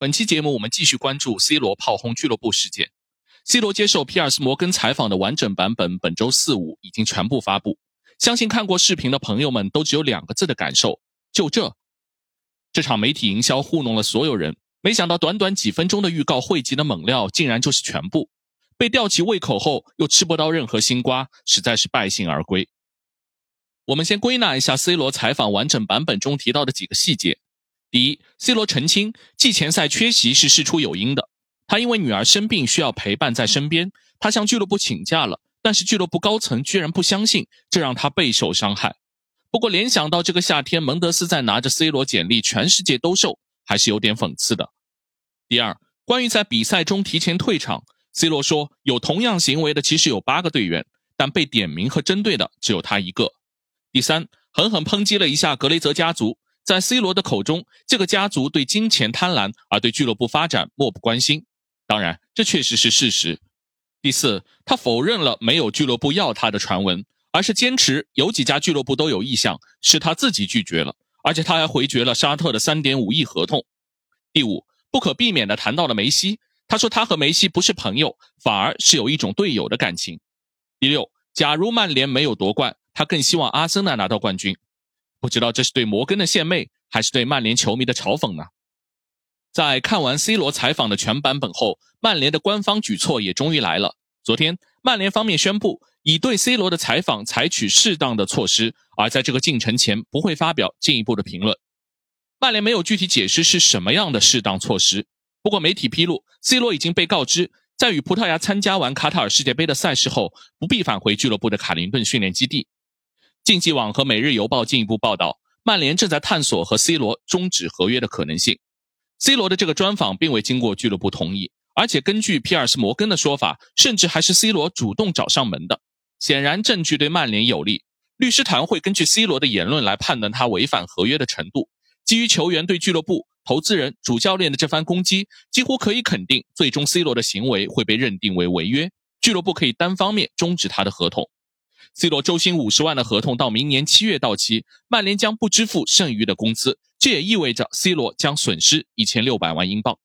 本期节目我们继续关注 C 罗炮轰俱乐部事件。C 罗接受皮尔斯摩根采访的完整版本，本周四五已经全部发布。相信看过视频的朋友们都只有两个字的感受：就这。这场媒体营销糊弄了所有人，没想到短短几分钟的预告汇集的猛料，竟然就是全部。被吊起胃口后，又吃不到任何新瓜，实在是败兴而归。我们先归纳一下 C 罗采访完整版本中提到的几个细节。第一，C 罗澄清季前赛缺席是事出有因的。他因为女儿生病需要陪伴在身边，他向俱乐部请假了，但是俱乐部高层居然不相信，这让他备受伤害。不过联想到这个夏天蒙德斯在拿着 C 罗简历全世界兜售，还是有点讽刺的。第二，关于在比赛中提前退场，C 罗说有同样行为的其实有八个队员，但被点名和针对的只有他一个。第三，狠狠抨击了一下格雷泽家族。在 C 罗的口中，这个家族对金钱贪婪，而对俱乐部发展漠不关心。当然，这确实是事实。第四，他否认了没有俱乐部要他的传闻，而是坚持有几家俱乐部都有意向，是他自己拒绝了，而且他还回绝了沙特的三点五亿合同。第五，不可避免地谈到了梅西，他说他和梅西不是朋友，反而是有一种队友的感情。第六，假如曼联没有夺冠，他更希望阿森纳拿到冠军。不知道这是对摩根的献媚，还是对曼联球迷的嘲讽呢？在看完 C 罗采访的全版本后，曼联的官方举措也终于来了。昨天，曼联方面宣布已对 C 罗的采访采取适当的措施，而在这个进程前不会发表进一步的评论。曼联没有具体解释是什么样的适当措施。不过媒体披露，C 罗已经被告知，在与葡萄牙参加完卡塔尔世界杯的赛事后，不必返回俱乐部的卡林顿训练基地。竞技网和每日邮报进一步报道，曼联正在探索和 C 罗终止合约的可能性。C 罗的这个专访并未经过俱乐部同意，而且根据皮尔斯摩根的说法，甚至还是 C 罗主动找上门的。显然，证据对曼联有利。律师团会根据 C 罗的言论来判断他违反合约的程度。基于球员对俱乐部、投资人、主教练的这番攻击，几乎可以肯定，最终 C 罗的行为会被认定为违约，俱乐部可以单方面终止他的合同。C 罗周薪五十万的合同到明年七月到期，曼联将不支付剩余的工资，这也意味着 C 罗将损失一千六百万英镑。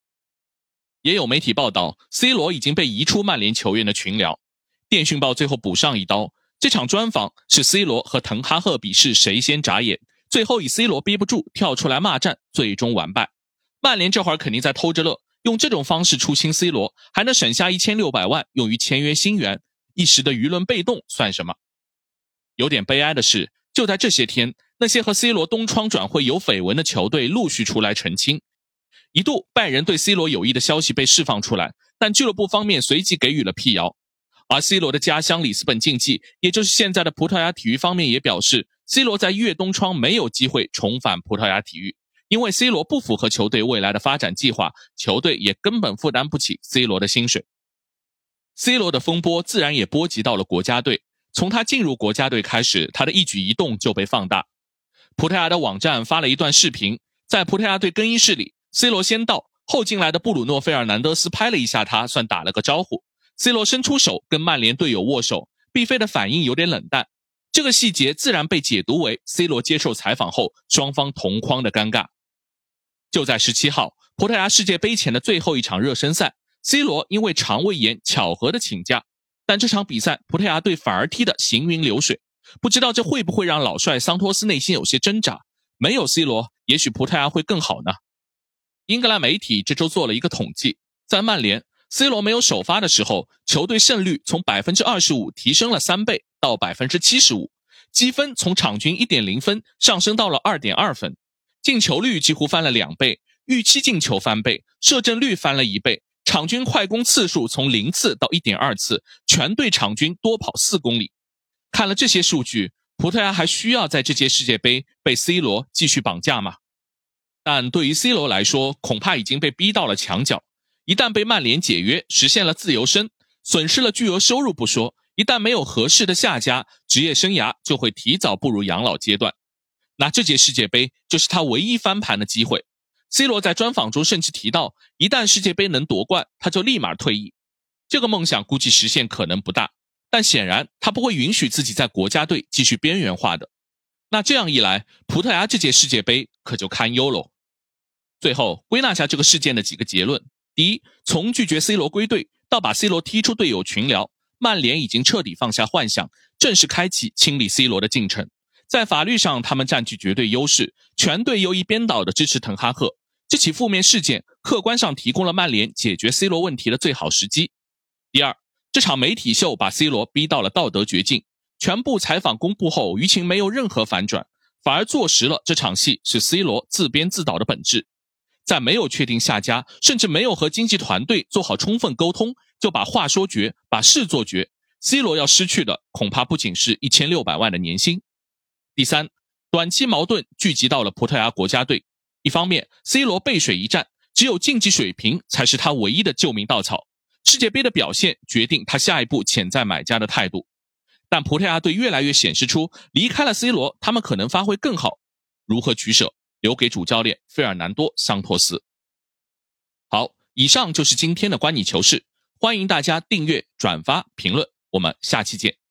也有媒体报道，C 罗已经被移出曼联球员的群聊。电讯报最后补上一刀，这场专访是 C 罗和滕哈赫比试谁先眨眼，最后以 C 罗憋不住跳出来骂战，最终完败。曼联这会儿肯定在偷着乐，用这种方式出清 C 罗，还能省下一千六百万用于签约新援，一时的舆论被动算什么？有点悲哀的是，就在这些天，那些和 C 罗东窗转会有绯闻的球队陆续出来澄清。一度拜仁对 C 罗有意的消息被释放出来，但俱乐部方面随即给予了辟谣。而 C 罗的家乡里斯本竞技，也就是现在的葡萄牙体育方面也表示，C 罗在越冬窗没有机会重返葡萄牙体育，因为 C 罗不符合球队未来的发展计划，球队也根本负担不起 C 罗的薪水。C 罗的风波自然也波及到了国家队。从他进入国家队开始，他的一举一动就被放大。葡萄牙的网站发了一段视频，在葡萄牙队更衣室里，C 罗先到，后进来的布鲁诺·费尔南德斯拍了一下他，算打了个招呼。C 罗伸出手跟曼联队友握手，毕飞的反应有点冷淡。这个细节自然被解读为 C 罗接受采访后双方同框的尴尬。就在十七号，葡萄牙世界杯前的最后一场热身赛，C 罗因为肠胃炎巧合的请假。但这场比赛，葡萄牙队反而踢得行云流水，不知道这会不会让老帅桑托斯内心有些挣扎？没有 C 罗，也许葡萄牙会更好呢。英格兰媒体这周做了一个统计，在曼联 C 罗没有首发的时候，球队胜率从百分之二十五提升了三倍到百分之七十五，积分从场均一点零分上升到了二点二分，进球率几乎翻了两倍，预期进球翻倍，射正率翻了一倍。场均快攻次数从零次到一点二次，全队场均多跑四公里。看了这些数据，葡萄牙还需要在这届世界杯被 C 罗继续绑架吗？但对于 C 罗来说，恐怕已经被逼到了墙角。一旦被曼联解约，实现了自由身，损失了巨额收入不说，一旦没有合适的下家，职业生涯就会提早步入养老阶段。那这届世界杯就是他唯一翻盘的机会。C 罗在专访中甚至提到，一旦世界杯能夺冠，他就立马退役。这个梦想估计实现可能不大，但显然他不会允许自己在国家队继续边缘化的。那这样一来，葡萄牙这届世界杯可就堪忧喽。最后归纳下这个事件的几个结论：第一，从拒绝 C 罗归队到把 C 罗踢出队友群聊，曼联已经彻底放下幻想，正式开启清理 C 罗的进程。在法律上，他们占据绝对优势，全队又一边倒的支持滕哈赫。这起负面事件客观上提供了曼联解决 C 罗问题的最好时机。第二，这场媒体秀把 C 罗逼到了道德绝境。全部采访公布后，舆情没有任何反转，反而坐实了这场戏是 C 罗自编自导的本质。在没有确定下家，甚至没有和经纪团队做好充分沟通，就把话说绝，把事做绝，C 罗要失去的恐怕不仅是一千六百万的年薪。第三，短期矛盾聚集到了葡萄牙国家队。一方面，C 罗背水一战，只有竞技水平才是他唯一的救命稻草。世界杯的表现决定他下一步潜在买家的态度。但葡萄牙队越来越显示出，离开了 C 罗，他们可能发挥更好。如何取舍，留给主教练费尔南多·桑托斯。好，以上就是今天的观你球事，欢迎大家订阅、转发、评论，我们下期见。